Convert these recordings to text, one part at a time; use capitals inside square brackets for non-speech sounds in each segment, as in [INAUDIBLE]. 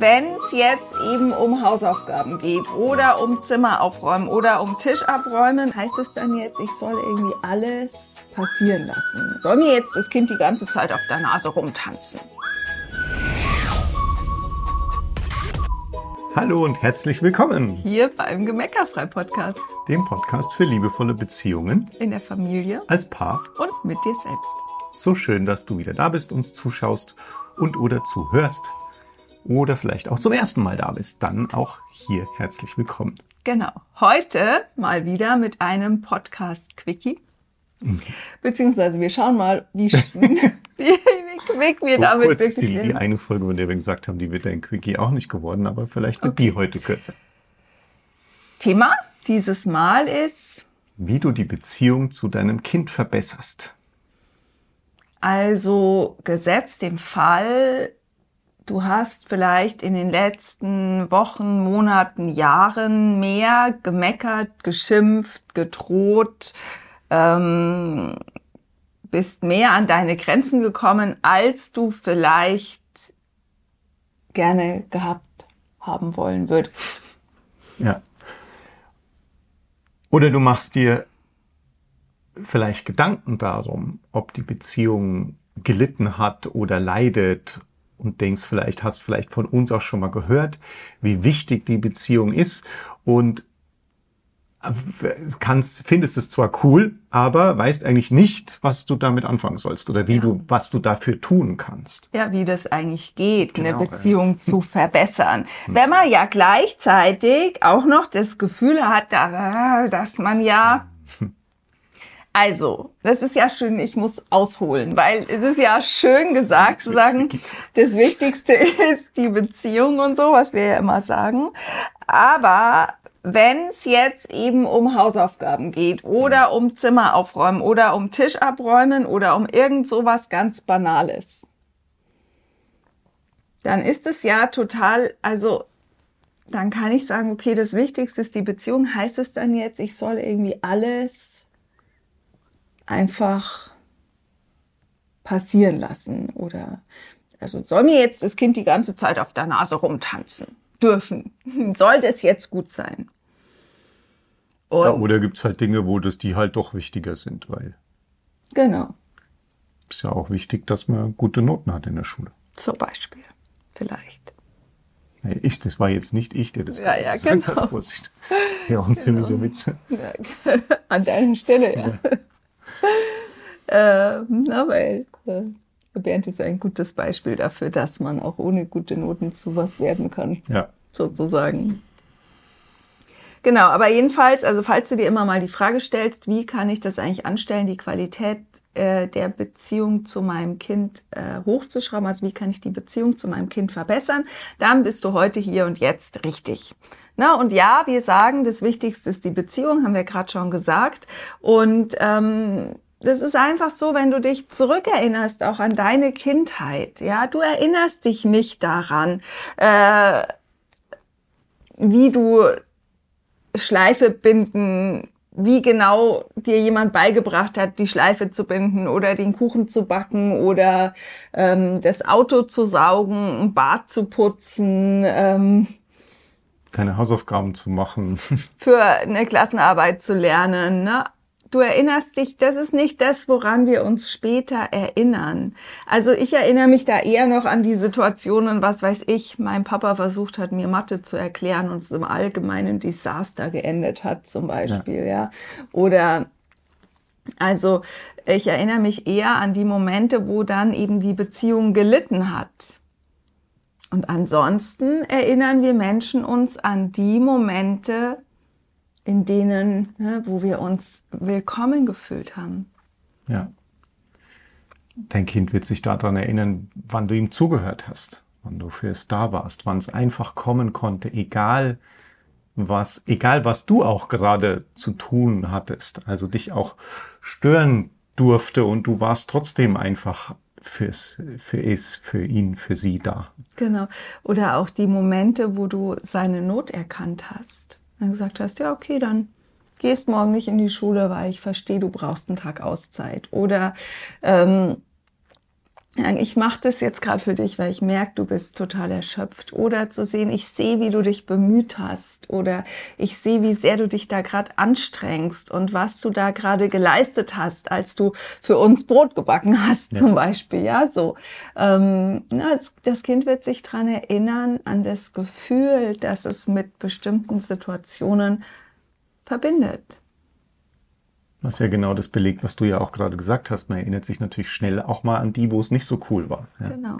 wenn es jetzt eben um Hausaufgaben geht oder um Zimmer aufräumen oder um Tisch abräumen, heißt es dann jetzt, ich soll irgendwie alles passieren lassen? Soll mir jetzt das Kind die ganze Zeit auf der Nase rumtanzen? Hallo und herzlich willkommen hier beim Gemeckerfrei Podcast, dem Podcast für liebevolle Beziehungen in der Familie, als Paar und mit dir selbst. So schön, dass du wieder da bist, uns zuschaust und oder zuhörst oder vielleicht auch zum ersten Mal da bist, dann auch hier herzlich willkommen. Genau. Heute mal wieder mit einem Podcast-Quickie. Mhm. Beziehungsweise wir schauen mal, wie, [LAUGHS] [LAUGHS] wie, wie quick wir so damit kurz ist die, die eine Folge, von der wir gesagt haben, die wird ein Quickie auch nicht geworden, aber vielleicht wird okay. die heute kürzer. Thema dieses Mal ist, wie du die Beziehung zu deinem Kind verbesserst. Also gesetzt dem Fall, du hast vielleicht in den letzten Wochen, Monaten, Jahren mehr gemeckert, geschimpft, gedroht, ähm, bist mehr an deine Grenzen gekommen, als du vielleicht gerne gehabt haben wollen würdest. Ja. Oder du machst dir vielleicht Gedanken darum, ob die Beziehung gelitten hat oder leidet und denkst vielleicht, hast vielleicht von uns auch schon mal gehört, wie wichtig die Beziehung ist und kannst, findest es zwar cool, aber weißt eigentlich nicht, was du damit anfangen sollst oder wie ja. du, was du dafür tun kannst. Ja, wie das eigentlich geht, genau, eine Beziehung ja. zu [LAUGHS] verbessern. Hm. Wenn man ja gleichzeitig auch noch das Gefühl hat, dass man ja also, das ist ja schön, ich muss ausholen, weil es ist ja schön gesagt zu sagen, [LAUGHS] das Wichtigste ist die Beziehung und so, was wir ja immer sagen. Aber wenn es jetzt eben um Hausaufgaben geht oder um Zimmer aufräumen oder um Tisch abräumen oder um irgend sowas ganz Banales, dann ist es ja total, also dann kann ich sagen, okay, das Wichtigste ist die Beziehung. Heißt es dann jetzt, ich soll irgendwie alles einfach passieren lassen oder also soll mir jetzt das Kind die ganze Zeit auf der Nase rumtanzen dürfen? [LAUGHS] Soll das jetzt gut sein? Ja, oder gibt es halt Dinge, wo das die halt doch wichtiger sind, weil. Genau. Ist ja auch wichtig, dass man gute Noten hat in der Schule. Zum Beispiel. Vielleicht. Ich, das war jetzt nicht ich, der das ja, ja, gesagt genau. hat. Vorsicht. Das wäre auch ein [LAUGHS] genau. ziemlicher Witz. Ja, [LAUGHS] an deiner Stelle, ja. ja äh, na, weil äh, Bernd ist ein gutes Beispiel dafür, dass man auch ohne gute Noten zu was werden kann. Ja. Sozusagen. Genau, aber jedenfalls, also falls du dir immer mal die Frage stellst, wie kann ich das eigentlich anstellen, die Qualität äh, der Beziehung zu meinem Kind äh, hochzuschrauben, also wie kann ich die Beziehung zu meinem Kind verbessern, dann bist du heute hier und jetzt richtig. Na, und ja, wir sagen, das Wichtigste ist die Beziehung, haben wir gerade schon gesagt. Und ähm, das ist einfach so, wenn du dich zurückerinnerst, auch an deine Kindheit, ja, du erinnerst dich nicht daran, äh, wie du Schleife binden, wie genau dir jemand beigebracht hat, die Schleife zu binden oder den Kuchen zu backen oder ähm, das Auto zu saugen, ein Bad zu putzen. Ähm, keine Hausaufgaben zu machen. [LAUGHS] Für eine Klassenarbeit zu lernen. Ne? Du erinnerst dich, das ist nicht das, woran wir uns später erinnern. Also ich erinnere mich da eher noch an die Situationen, was weiß ich, mein Papa versucht hat, mir Mathe zu erklären und es im allgemeinen Desaster geendet hat, zum Beispiel, ja. ja. Oder also ich erinnere mich eher an die Momente, wo dann eben die Beziehung gelitten hat. Und ansonsten erinnern wir Menschen uns an die Momente, in denen, ne, wo wir uns willkommen gefühlt haben. Ja. Dein Kind wird sich daran erinnern, wann du ihm zugehört hast, wann du für es da warst, wann es einfach kommen konnte, egal was, egal was du auch gerade zu tun hattest, also dich auch stören durfte und du warst trotzdem einfach fürs, für es, für ihn, für sie da. Genau. Oder auch die Momente, wo du seine Not erkannt hast. Dann gesagt hast, ja, okay, dann gehst morgen nicht in die Schule, weil ich verstehe, du brauchst einen Tag Auszeit. Oder ähm, ich mache das jetzt gerade für dich, weil ich merke, du bist total erschöpft. Oder zu sehen, ich sehe, wie du dich bemüht hast. Oder ich sehe, wie sehr du dich da gerade anstrengst und was du da gerade geleistet hast, als du für uns Brot gebacken hast, ja. zum Beispiel. Ja, so. Ähm, das Kind wird sich dran erinnern, an das Gefühl, dass es mit bestimmten Situationen verbindet. Was ja genau das belegt, was du ja auch gerade gesagt hast. Man erinnert sich natürlich schnell auch mal an die, wo es nicht so cool war. Ja. Genau.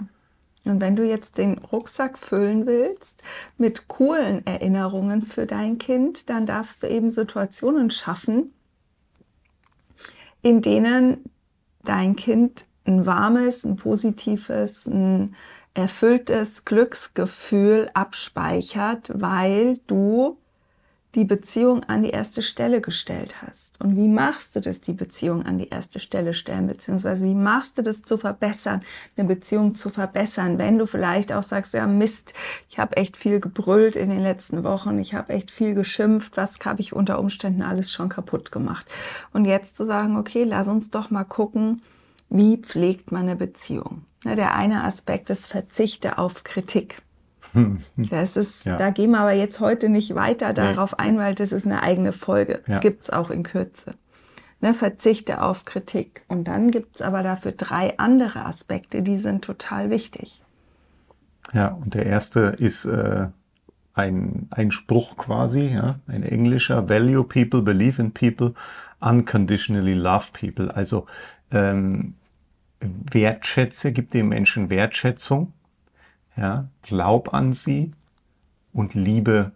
Und wenn du jetzt den Rucksack füllen willst mit coolen Erinnerungen für dein Kind, dann darfst du eben Situationen schaffen, in denen dein Kind ein warmes, ein positives, ein erfülltes Glücksgefühl abspeichert, weil du die Beziehung an die erste Stelle gestellt hast. Und wie machst du das, die Beziehung an die erste Stelle stellen, beziehungsweise wie machst du das zu verbessern, eine Beziehung zu verbessern, wenn du vielleicht auch sagst, ja Mist, ich habe echt viel gebrüllt in den letzten Wochen, ich habe echt viel geschimpft, was habe ich unter Umständen alles schon kaputt gemacht. Und jetzt zu sagen, okay, lass uns doch mal gucken, wie pflegt man eine Beziehung. Der eine Aspekt ist Verzichte auf Kritik. [LAUGHS] Das ist, ja. Da gehen wir aber jetzt heute nicht weiter darauf nee. ein, weil das ist eine eigene Folge. Ja. Gibt es auch in Kürze. Ne, verzichte auf Kritik. Und dann gibt es aber dafür drei andere Aspekte, die sind total wichtig. Ja, und der erste ist äh, ein, ein Spruch quasi, ja, ein englischer, Value people, believe in people, unconditionally love people. Also ähm, wertschätze, gib dem Menschen Wertschätzung ja, glaub an sie und liebe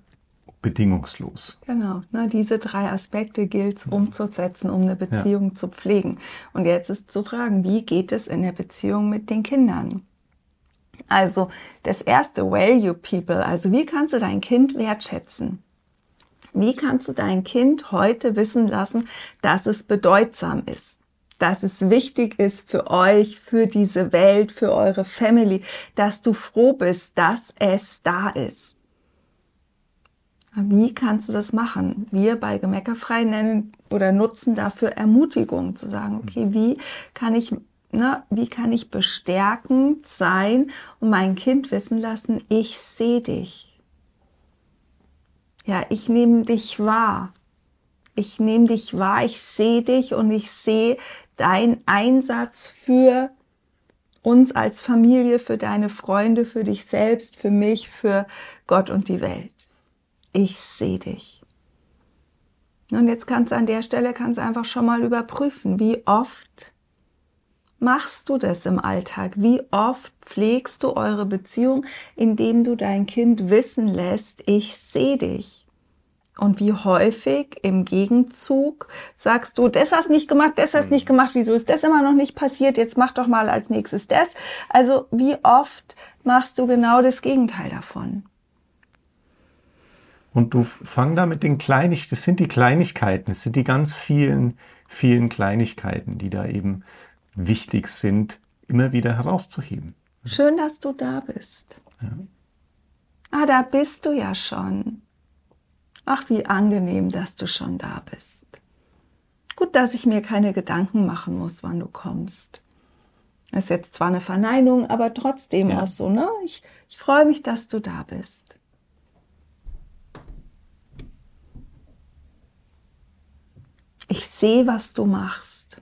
bedingungslos. Genau, ne, diese drei Aspekte gilt es umzusetzen, um eine Beziehung ja. zu pflegen. Und jetzt ist zu fragen, wie geht es in der Beziehung mit den Kindern? Also das erste, value people, also wie kannst du dein Kind wertschätzen? Wie kannst du dein Kind heute wissen lassen, dass es bedeutsam ist? Dass es wichtig ist für euch, für diese Welt, für eure Family, dass du froh bist, dass es da ist. Wie kannst du das machen? Wir bei Gemeckerfrei nennen oder nutzen dafür Ermutigung, zu sagen, okay, wie kann ich, ne, wie kann ich bestärkend sein und mein Kind wissen lassen, ich sehe dich. Ja, ich nehme dich wahr. Ich nehme dich wahr, ich sehe dich und ich sehe, dein Einsatz für uns als Familie, für deine Freunde, für dich selbst, für mich, für Gott und die Welt. Ich sehe dich. Und jetzt kannst du an der Stelle kannst einfach schon mal überprüfen, wie oft machst du das im Alltag? Wie oft pflegst du eure Beziehung, indem du dein Kind wissen lässt, ich sehe dich? Und wie häufig im Gegenzug sagst du, das hast nicht gemacht, das hast nicht mhm. gemacht, wieso ist das immer noch nicht passiert, jetzt mach doch mal als nächstes das. Also wie oft machst du genau das Gegenteil davon? Und du fang da mit den Kleinigkeiten, das sind die Kleinigkeiten, es sind die ganz vielen, vielen Kleinigkeiten, die da eben wichtig sind, immer wieder herauszuheben. Schön, dass du da bist. Ja. Ah, da bist du ja schon. Ach, wie angenehm, dass du schon da bist. Gut, dass ich mir keine Gedanken machen muss, wann du kommst. Das ist jetzt zwar eine Verneinung, aber trotzdem ja. auch so, ne? Ich, ich freue mich, dass du da bist. Ich sehe, was du machst.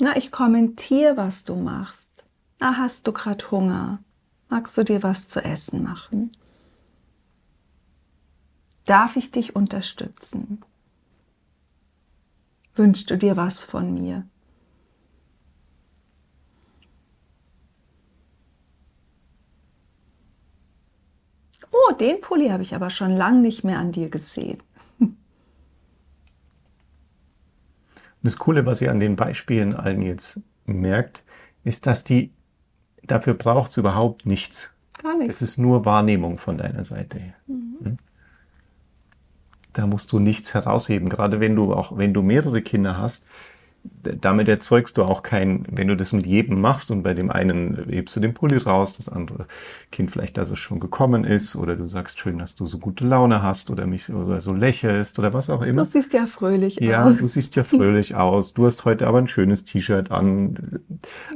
Na, ich kommentiere, was du machst. Na, hast du gerade Hunger? Magst du dir was zu essen machen? Darf ich dich unterstützen? Wünschst du dir was von mir? Oh, den Pulli habe ich aber schon lange nicht mehr an dir gesehen. Das Coole, was ihr an den Beispielen allen jetzt merkt, ist, dass die dafür braucht es überhaupt nichts. Gar nichts. Es ist nur Wahrnehmung von deiner Seite her. Mhm. Hm? Da musst du nichts herausheben. Gerade wenn du auch, wenn du mehrere Kinder hast, damit erzeugst du auch kein, wenn du das mit jedem machst und bei dem einen hebst du den Pulli raus, das andere Kind vielleicht, dass es schon gekommen ist oder du sagst schön, dass du so gute Laune hast oder mich oder so lächelst oder was auch immer. Du siehst ja fröhlich ja, aus. Ja, du siehst ja fröhlich [LAUGHS] aus. Du hast heute aber ein schönes T-Shirt an.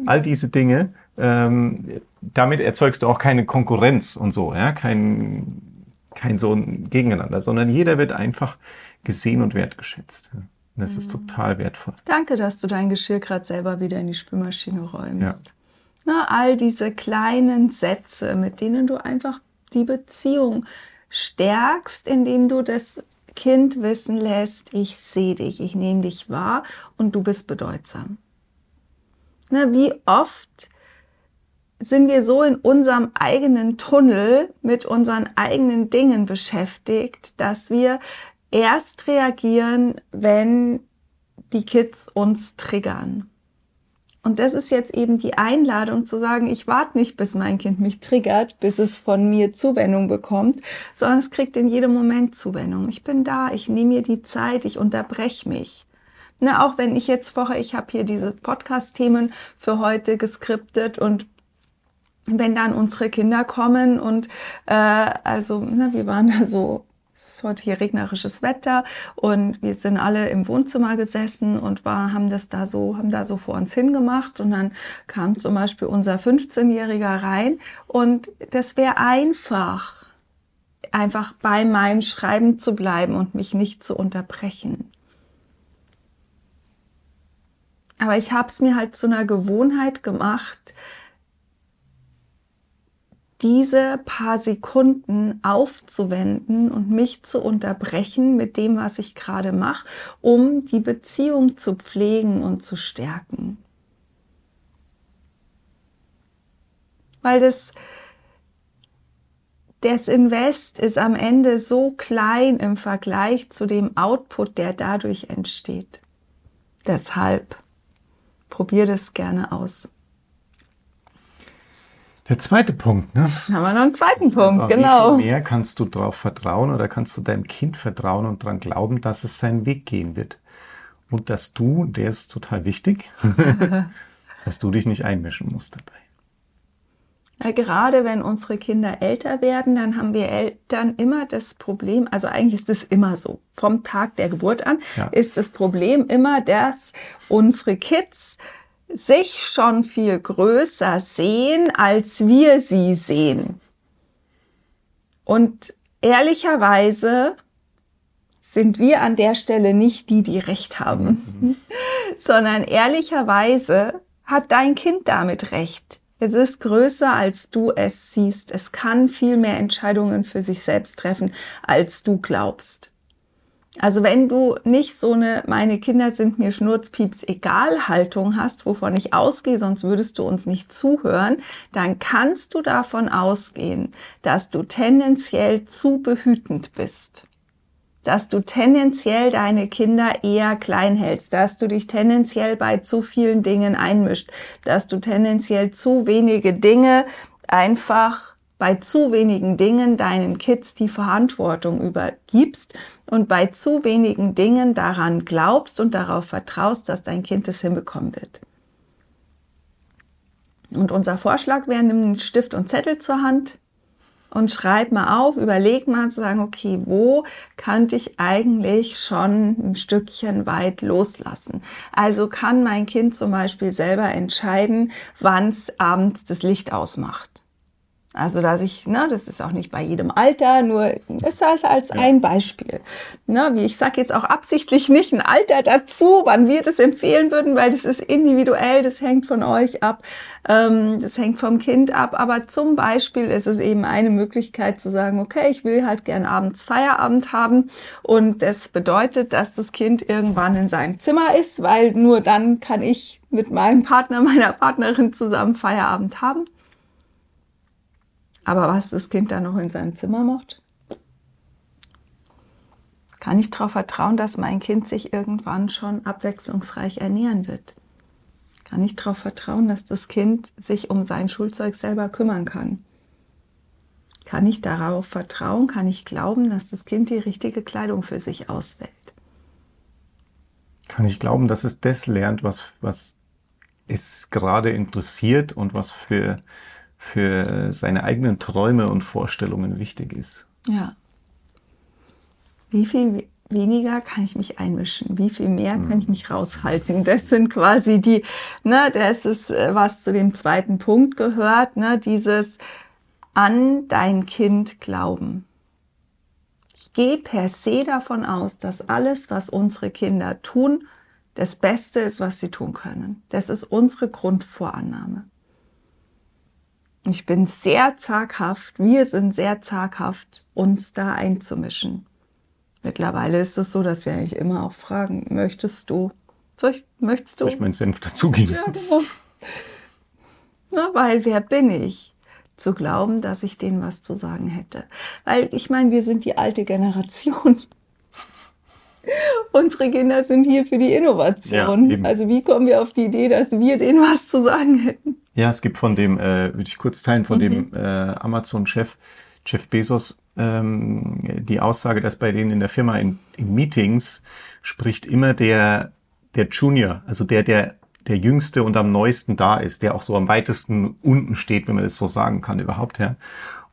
All diese Dinge, ähm, damit erzeugst du auch keine Konkurrenz und so, ja, kein, kein so ein Gegeneinander, sondern jeder wird einfach gesehen und wertgeschätzt. Das mhm. ist total wertvoll. Danke, dass du dein Geschirr gerade selber wieder in die Spülmaschine räumst. Ja. Na, all diese kleinen Sätze, mit denen du einfach die Beziehung stärkst, indem du das Kind wissen lässt, ich sehe dich, ich nehme dich wahr und du bist bedeutsam. Na, wie oft sind wir so in unserem eigenen Tunnel mit unseren eigenen Dingen beschäftigt, dass wir erst reagieren, wenn die Kids uns triggern. Und das ist jetzt eben die Einladung zu sagen, ich warte nicht, bis mein Kind mich triggert, bis es von mir Zuwendung bekommt, sondern es kriegt in jedem Moment Zuwendung. Ich bin da, ich nehme mir die Zeit, ich unterbreche mich. Na, auch wenn ich jetzt vorher, ich habe hier diese Podcast-Themen für heute geskriptet und wenn dann unsere Kinder kommen und äh, also, na, wir waren da so ist heute hier regnerisches Wetter und wir sind alle im Wohnzimmer gesessen und war, haben das da so, haben da so vor uns hingemacht und dann kam zum Beispiel unser 15-Jähriger rein und das wäre einfach, einfach bei meinem Schreiben zu bleiben und mich nicht zu unterbrechen. Aber ich habe es mir halt zu einer Gewohnheit gemacht, diese paar Sekunden aufzuwenden und mich zu unterbrechen mit dem, was ich gerade mache, um die Beziehung zu pflegen und zu stärken. Weil das, das Invest ist am Ende so klein im Vergleich zu dem Output, der dadurch entsteht. Deshalb probier das gerne aus. Der zweite Punkt, ne? Haben wir noch einen zweiten Punkt, genau. Wie viel mehr kannst du darauf vertrauen oder kannst du deinem Kind vertrauen und daran glauben, dass es seinen Weg gehen wird? Und dass du, der ist total wichtig, [LAUGHS] dass du dich nicht einmischen musst dabei. Ja, gerade wenn unsere Kinder älter werden, dann haben wir Eltern immer das Problem, also eigentlich ist es immer so, vom Tag der Geburt an ja. ist das Problem immer, dass unsere Kids sich schon viel größer sehen, als wir sie sehen. Und ehrlicherweise sind wir an der Stelle nicht die, die recht haben, mhm. [LAUGHS] sondern ehrlicherweise hat dein Kind damit recht. Es ist größer, als du es siehst. Es kann viel mehr Entscheidungen für sich selbst treffen, als du glaubst. Also wenn du nicht so eine, meine Kinder sind mir Schnurzpieps egal Haltung hast, wovon ich ausgehe, sonst würdest du uns nicht zuhören, dann kannst du davon ausgehen, dass du tendenziell zu behütend bist. Dass du tendenziell deine Kinder eher klein hältst, dass du dich tendenziell bei zu vielen Dingen einmischt, dass du tendenziell zu wenige Dinge einfach bei zu wenigen Dingen deinen Kids die Verantwortung übergibst und bei zu wenigen Dingen daran glaubst und darauf vertraust, dass dein Kind es hinbekommen wird. Und unser Vorschlag wäre, nimm einen Stift und Zettel zur Hand und schreib mal auf, überleg mal zu sagen, okay, wo könnte ich eigentlich schon ein Stückchen weit loslassen? Also kann mein Kind zum Beispiel selber entscheiden, wann es abends das Licht ausmacht. Also, dass ich, ne, das ist auch nicht bei jedem Alter, nur ist halt als ja. ein Beispiel. Ne, wie ich sage jetzt auch absichtlich nicht ein Alter dazu, wann wir das empfehlen würden, weil das ist individuell, das hängt von euch ab, ähm, das hängt vom Kind ab. Aber zum Beispiel ist es eben eine Möglichkeit zu sagen, okay, ich will halt gern abends Feierabend haben und das bedeutet, dass das Kind irgendwann in seinem Zimmer ist, weil nur dann kann ich mit meinem Partner, meiner Partnerin zusammen Feierabend haben. Aber was das Kind dann noch in seinem Zimmer macht? Kann ich darauf vertrauen, dass mein Kind sich irgendwann schon abwechslungsreich ernähren wird? Kann ich darauf vertrauen, dass das Kind sich um sein Schulzeug selber kümmern kann? Kann ich darauf vertrauen, kann ich glauben, dass das Kind die richtige Kleidung für sich auswählt? Kann ich glauben, dass es das lernt, was, was es gerade interessiert und was für, für seine eigenen Träume und Vorstellungen wichtig ist. Ja. Wie viel weniger kann ich mich einmischen? Wie viel mehr kann ich mich raushalten? Das sind quasi die, ne, das ist, äh, was zu dem zweiten Punkt gehört, ne, dieses an dein Kind glauben. Ich gehe per se davon aus, dass alles, was unsere Kinder tun, das Beste ist, was sie tun können. Das ist unsere Grundvorannahme. Ich bin sehr zaghaft, wir sind sehr zaghaft, uns da einzumischen. Mittlerweile ist es so, dass wir eigentlich immer auch fragen, möchtest du? Soll ich, möchtest du? Soll ich meinen Senf dazugeben? Ja, genau. Na, weil wer bin ich? Zu glauben, dass ich denen was zu sagen hätte. Weil ich meine, wir sind die Ja, Unsere Kinder sind hier für die Innovation. Ja, also wie kommen wir auf die Idee, dass wir denen was zu sagen hätten? Ja, es gibt von dem, äh, würde ich kurz teilen, von mhm. dem äh, Amazon-Chef, Jeff Bezos, ähm, die Aussage, dass bei denen in der Firma in, in Meetings spricht immer der, der Junior, also der, der der jüngste und am neuesten da ist, der auch so am weitesten unten steht, wenn man das so sagen kann überhaupt, ja.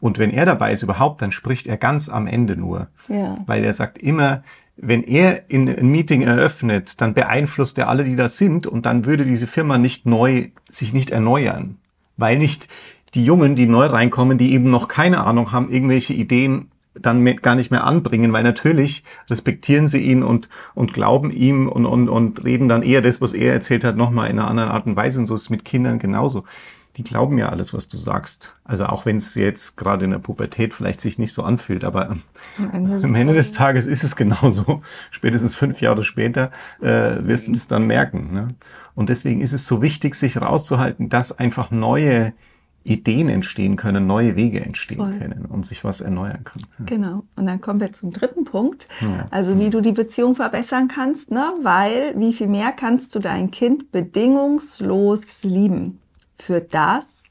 Und wenn er dabei ist überhaupt, dann spricht er ganz am Ende nur. Ja. Weil er sagt immer, wenn er in ein Meeting eröffnet, dann beeinflusst er alle, die da sind und dann würde diese Firma nicht neu, sich nicht erneuern. Weil nicht die Jungen, die neu reinkommen, die eben noch keine Ahnung haben, irgendwelche Ideen dann gar nicht mehr anbringen, weil natürlich respektieren sie ihn und, und glauben ihm und, und, und reden dann eher das, was er erzählt hat, nochmal in einer anderen Art und Weise. Und so ist es mit Kindern genauso. Die glauben ja alles, was du sagst. Also auch wenn es jetzt gerade in der Pubertät vielleicht sich nicht so anfühlt, aber am Ende, am Ende des Tages ist es genauso. [LAUGHS] Spätestens fünf Jahre später äh, wirst du das dann merken. Ne? Und deswegen ist es so wichtig, sich rauszuhalten, dass einfach neue Ideen entstehen können, neue Wege entstehen Voll. können und sich was erneuern kann. Ja. Genau. Und dann kommen wir zum dritten Punkt. Ja. Also wie du die Beziehung verbessern kannst, ne? weil wie viel mehr kannst du dein Kind bedingungslos lieben für das,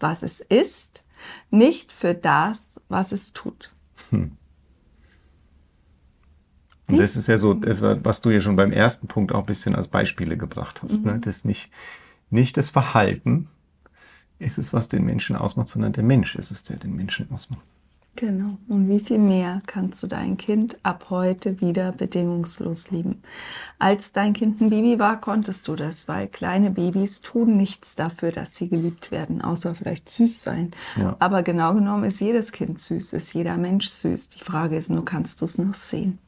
was es ist, nicht für das, was es tut. Hm. Und das ist ja so, das was du ja schon beim ersten Punkt auch ein bisschen als Beispiele gebracht hast. Ne? Mhm. Ne? Das nicht, nicht das Verhalten, ist es, was den Menschen ausmacht, sondern der Mensch ist es, der den Menschen ausmacht. Genau. Und wie viel mehr kannst du dein Kind ab heute wieder bedingungslos lieben? Als dein Kind ein Baby war, konntest du das, weil kleine Babys tun nichts dafür, dass sie geliebt werden, außer vielleicht süß sein. Ja. Aber genau genommen ist jedes Kind süß, ist jeder Mensch süß. Die Frage ist nur, kannst du es noch sehen?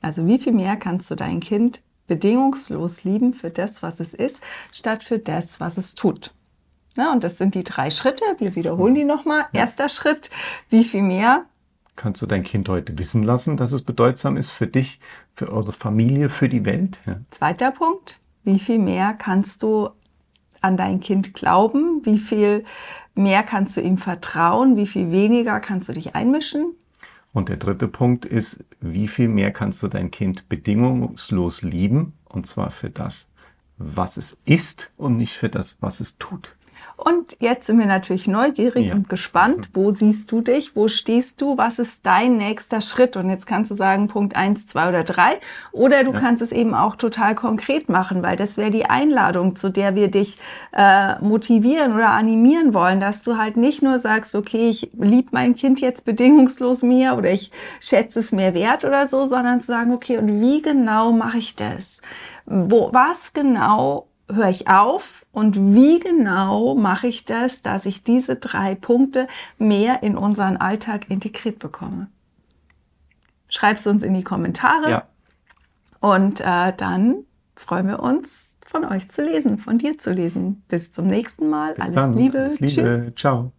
Also wie viel mehr kannst du dein Kind bedingungslos lieben für das, was es ist, statt für das, was es tut. Ja, und das sind die drei Schritte. Wir wiederholen die nochmal. Ja. Erster Schritt, wie viel mehr? Kannst du dein Kind heute wissen lassen, dass es bedeutsam ist für dich, für eure Familie, für die Welt? Ja. Zweiter Punkt, wie viel mehr kannst du an dein Kind glauben? Wie viel mehr kannst du ihm vertrauen? Wie viel weniger kannst du dich einmischen? Und der dritte Punkt ist, wie viel mehr kannst du dein Kind bedingungslos lieben? Und zwar für das, was es ist und nicht für das, was es tut. Und jetzt sind wir natürlich neugierig ja. und gespannt. Wo siehst du dich? Wo stehst du? Was ist dein nächster Schritt? Und jetzt kannst du sagen Punkt eins, zwei oder drei. Oder du ja. kannst es eben auch total konkret machen, weil das wäre die Einladung, zu der wir dich äh, motivieren oder animieren wollen, dass du halt nicht nur sagst, okay, ich liebe mein Kind jetzt bedingungslos mehr oder ich schätze es mehr wert oder so, sondern zu sagen, okay, und wie genau mache ich das? Wo, was genau höre ich auf und wie genau mache ich das, dass ich diese drei Punkte mehr in unseren Alltag integriert bekomme? Schreib es uns in die Kommentare ja. und äh, dann freuen wir uns, von euch zu lesen, von dir zu lesen. Bis zum nächsten Mal. Bis alles dann. Liebe. Alles Liebe. Tschüss. Ciao.